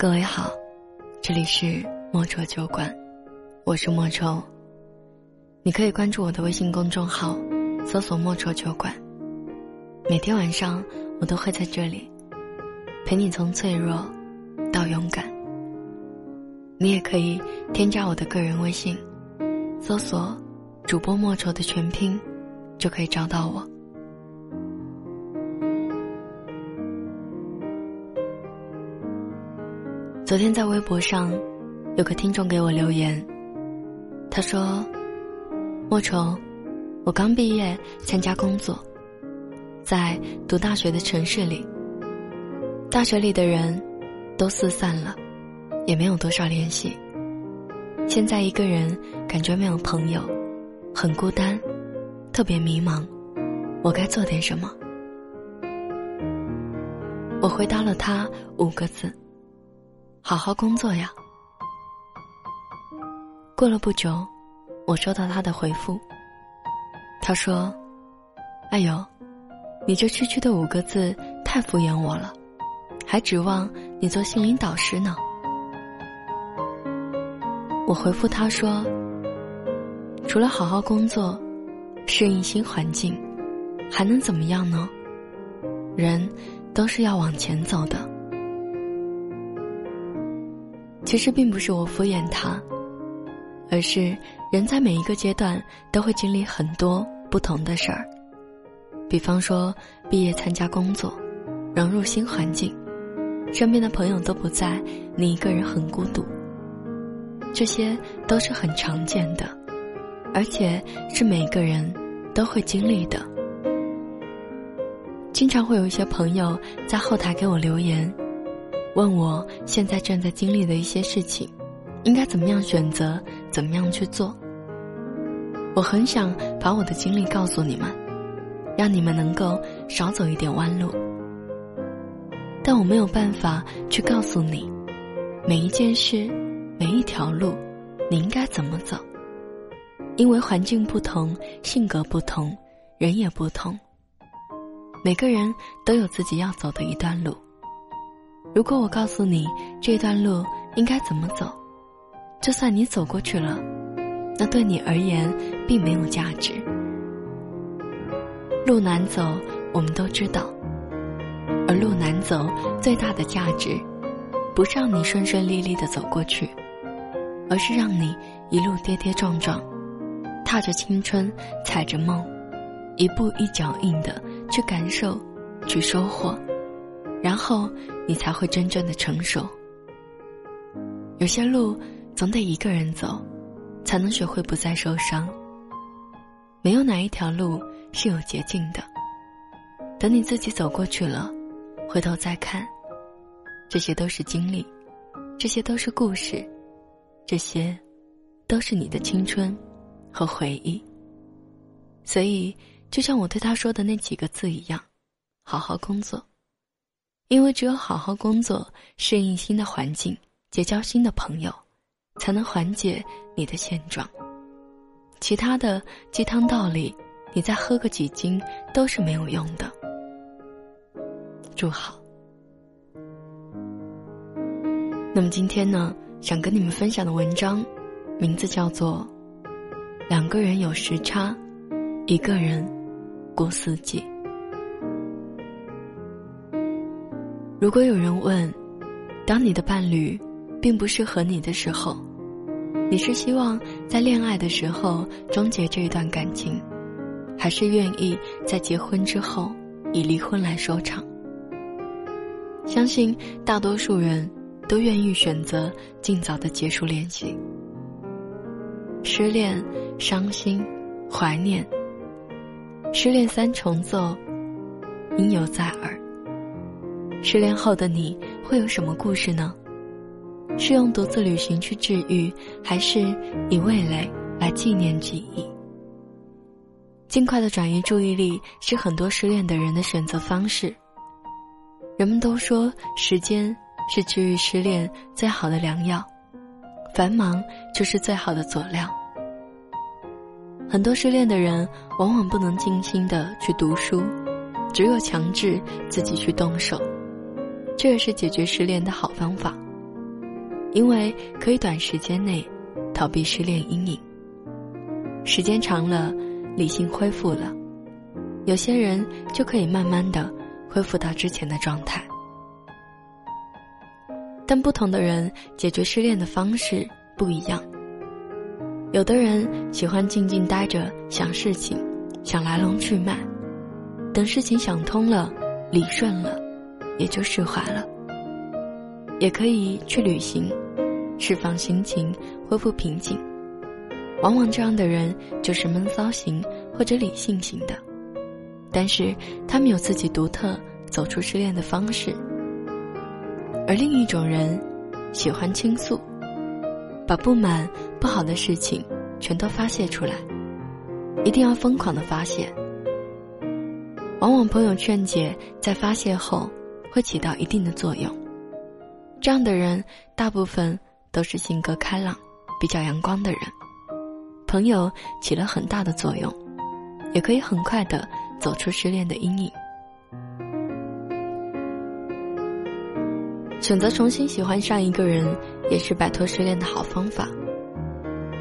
各位好，这里是莫愁酒馆，我是莫愁。你可以关注我的微信公众号，搜索“莫愁酒馆”。每天晚上我都会在这里，陪你从脆弱到勇敢。你也可以添加我的个人微信，搜索“主播莫愁”的全拼，就可以找到我。昨天在微博上，有个听众给我留言。他说：“莫愁，我刚毕业参加工作，在读大学的城市里。大学里的人都四散了，也没有多少联系。现在一个人，感觉没有朋友，很孤单，特别迷茫。我该做点什么？”我回答了他五个字。好好工作呀。过了不久，我收到他的回复。他说：“哎呦，你这区区的五个字太敷衍我了，还指望你做心灵导师呢。”我回复他说：“除了好好工作，适应新环境，还能怎么样呢？人都是要往前走的。”其实并不是我敷衍他，而是人在每一个阶段都会经历很多不同的事儿。比方说，毕业参加工作，融入新环境，身边的朋友都不在，你一个人很孤独。这些都是很常见的，而且是每个人都会经历的。经常会有一些朋友在后台给我留言。问我现在正在经历的一些事情，应该怎么样选择，怎么样去做？我很想把我的经历告诉你们，让你们能够少走一点弯路。但我没有办法去告诉你，每一件事，每一条路，你应该怎么走，因为环境不同，性格不同，人也不同。每个人都有自己要走的一段路。如果我告诉你这段路应该怎么走，就算你走过去了，那对你而言并没有价值。路难走，我们都知道，而路难走最大的价值，不是让你顺顺利利的走过去，而是让你一路跌跌撞撞，踏着青春，踩着梦，一步一脚印的去感受，去收获。然后，你才会真正的成熟。有些路总得一个人走，才能学会不再受伤。没有哪一条路是有捷径的。等你自己走过去了，回头再看，这些都是经历，这些都是故事，这些都是你的青春和回忆。所以，就像我对他说的那几个字一样，好好工作。因为只有好好工作，适应新的环境，结交新的朋友，才能缓解你的现状。其他的鸡汤道理，你再喝个几斤都是没有用的。祝好。那么今天呢，想跟你们分享的文章，名字叫做《两个人有时差，一个人过四季》。如果有人问，当你的伴侣并不适合你的时候，你是希望在恋爱的时候终结这一段感情，还是愿意在结婚之后以离婚来收场？相信大多数人都愿意选择尽早的结束联系。失恋、伤心、怀念，失恋三重奏，应犹在耳。失恋后的你会有什么故事呢？是用独自旅行去治愈，还是以味蕾来纪念记忆？尽快的转移注意力是很多失恋的人的选择方式。人们都说时间是治愈失恋最好的良药，繁忙就是最好的佐料。很多失恋的人往往不能静心的去读书，只有强制自己去动手。这也是解决失恋的好方法。因为可以短时间内逃避失恋阴影。时间长了，理性恢复了，有些人就可以慢慢的恢复到之前的状态。但不同的人解决失恋的方式不一样。有的人喜欢静静待着想事情，想来龙去脉，等事情想通了、理顺了，也就释怀了。也可以去旅行，释放心情，恢复平静。往往这样的人就是闷骚型或者理性型的，但是他们有自己独特走出失恋的方式。而另一种人，喜欢倾诉，把不满、不好的事情全都发泄出来，一定要疯狂的发泄。往往朋友劝解在发泄后会起到一定的作用。这样的人大部分都是性格开朗、比较阳光的人，朋友起了很大的作用，也可以很快的走出失恋的阴影。选择重新喜欢上一个人，也是摆脱失恋的好方法。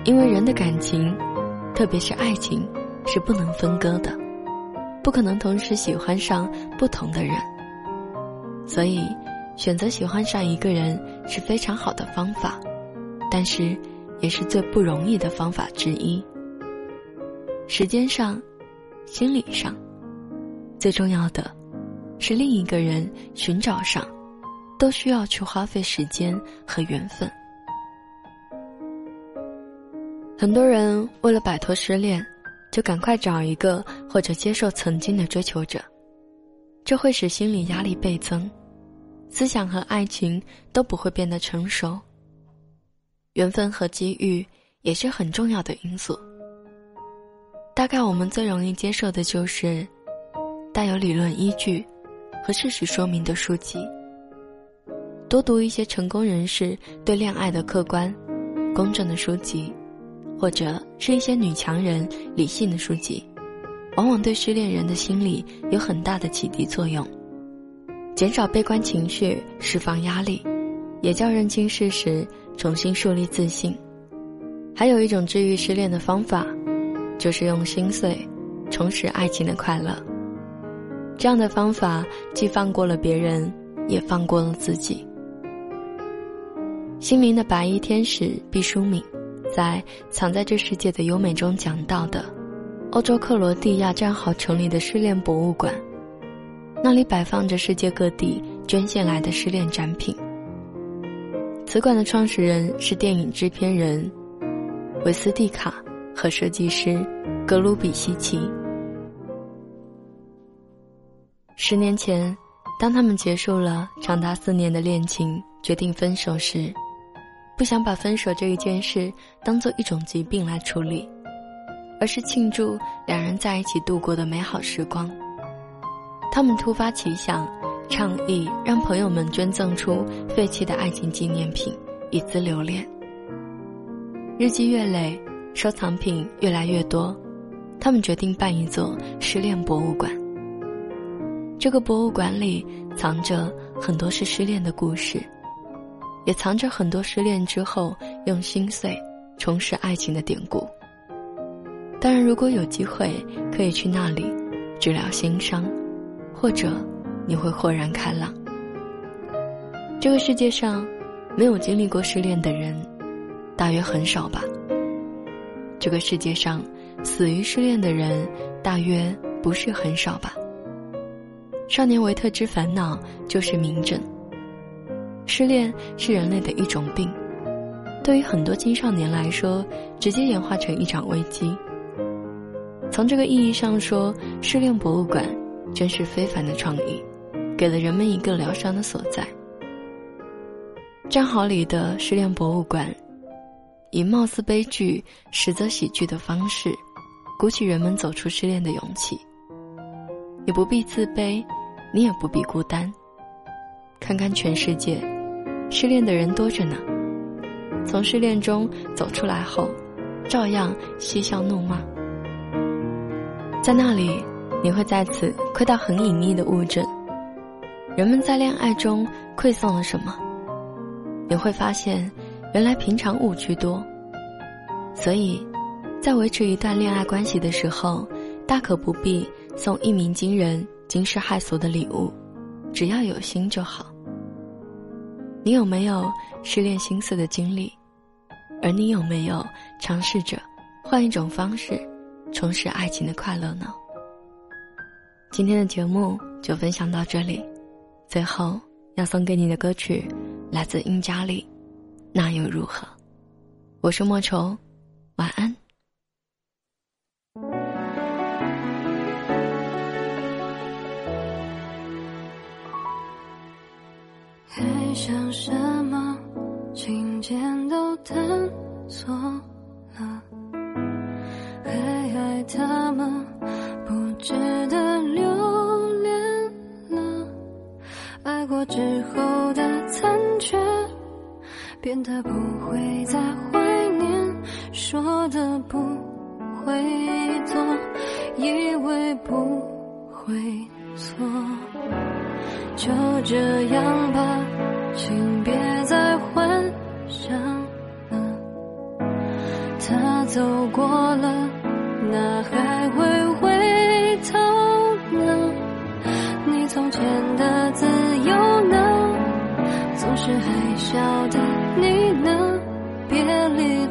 因为人的感情，特别是爱情，是不能分割的，不可能同时喜欢上不同的人。所以，选择喜欢上一个人是非常好的方法，但是也是最不容易的方法之一。时间上、心理上，最重要的，是另一个人寻找上。都需要去花费时间和缘分。很多人为了摆脱失恋，就赶快找一个或者接受曾经的追求者，这会使心理压力倍增，思想和爱情都不会变得成熟。缘分和机遇也是很重要的因素。大概我们最容易接受的就是带有理论依据和事实说明的书籍。多读一些成功人士对恋爱的客观、公正的书籍，或者是一些女强人理性的书籍，往往对失恋人的心理有很大的启迪作用，减少悲观情绪，释放压力，也叫认清事实，重新树立自信。还有一种治愈失恋的方法，就是用心碎重拾爱情的快乐。这样的方法既放过了别人，也放过了自己。心灵的白衣天使毕淑敏，在《藏在这世界的优美》中讲到的，欧洲克罗地亚战壕城里的失恋博物馆，那里摆放着世界各地捐献来的失恋展品。此馆的创始人是电影制片人维斯蒂卡和设计师格鲁比西奇。十年前，当他们结束了长达四年的恋情，决定分手时。不想把分手这一件事当做一种疾病来处理，而是庆祝两人在一起度过的美好时光。他们突发奇想，倡议让朋友们捐赠出废弃的爱情纪念品，以资留恋。日积月累，收藏品越来越多，他们决定办一座失恋博物馆。这个博物馆里藏着很多是失恋的故事。也藏着很多失恋之后用心碎重拾爱情的典故。当然，如果有机会可以去那里治疗心伤，或者你会豁然开朗。这个世界上没有经历过失恋的人，大约很少吧。这个世界上死于失恋的人，大约不是很少吧。少年维特之烦恼就是明证。失恋是人类的一种病，对于很多青少年来说，直接演化成一场危机。从这个意义上说，失恋博物馆真是非凡的创意，给了人们一个疗伤的所在。战壕里的失恋博物馆，以貌似悲剧实则喜剧的方式，鼓起人们走出失恋的勇气。你不必自卑，你也不必孤单。看看全世界。失恋的人多着呢，从失恋中走出来后，照样嬉笑怒骂。在那里，你会再次窥到很隐秘的物证。人们在恋爱中馈送了什么？你会发现，原来平常误区多。所以，在维持一段恋爱关系的时候，大可不必送一鸣惊人、惊世骇俗的礼物，只要有心就好。你有没有失恋心碎的经历？而你有没有尝试着换一种方式重拾爱情的快乐呢？今天的节目就分享到这里，最后要送给你的歌曲来自殷佳丽，那又如何？我是莫愁，晚安。还想什么？琴键都探索变得不会再怀念，说的不会做，以为不会错，就这样吧，请别再幻想了。他走过了，那还会回头呢？你从前的自由呢？总是还笑？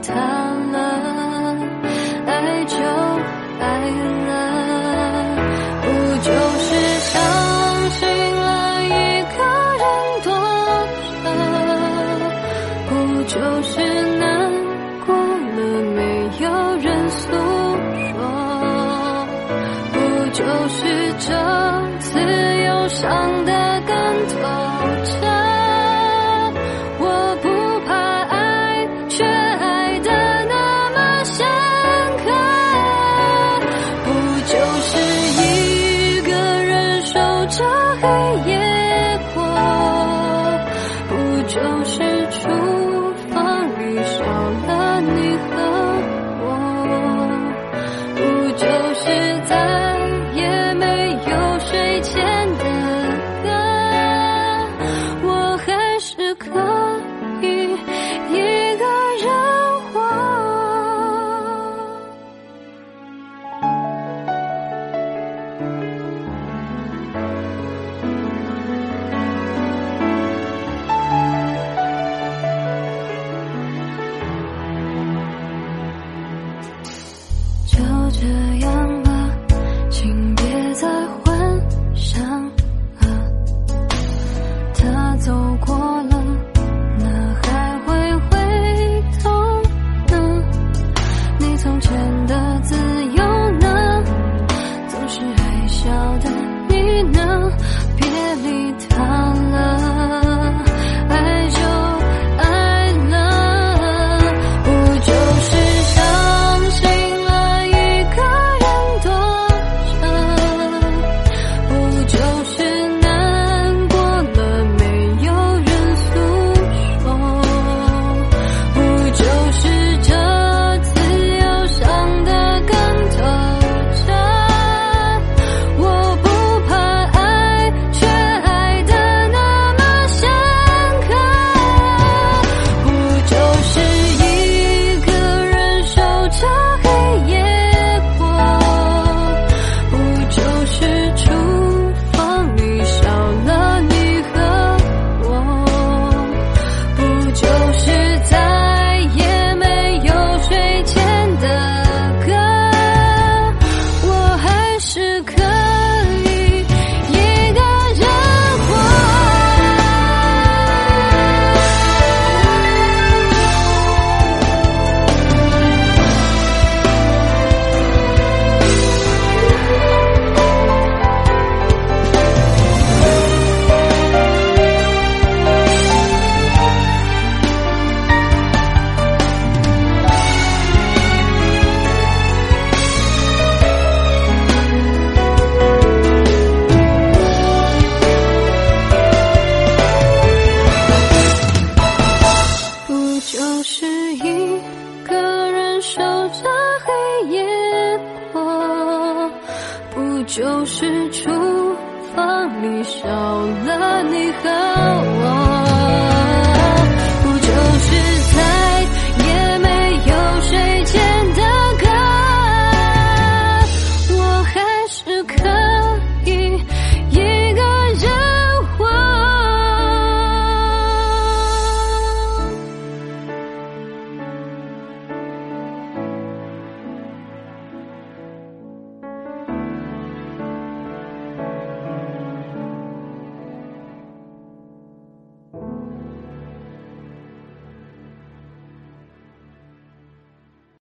他了，爱就爱了，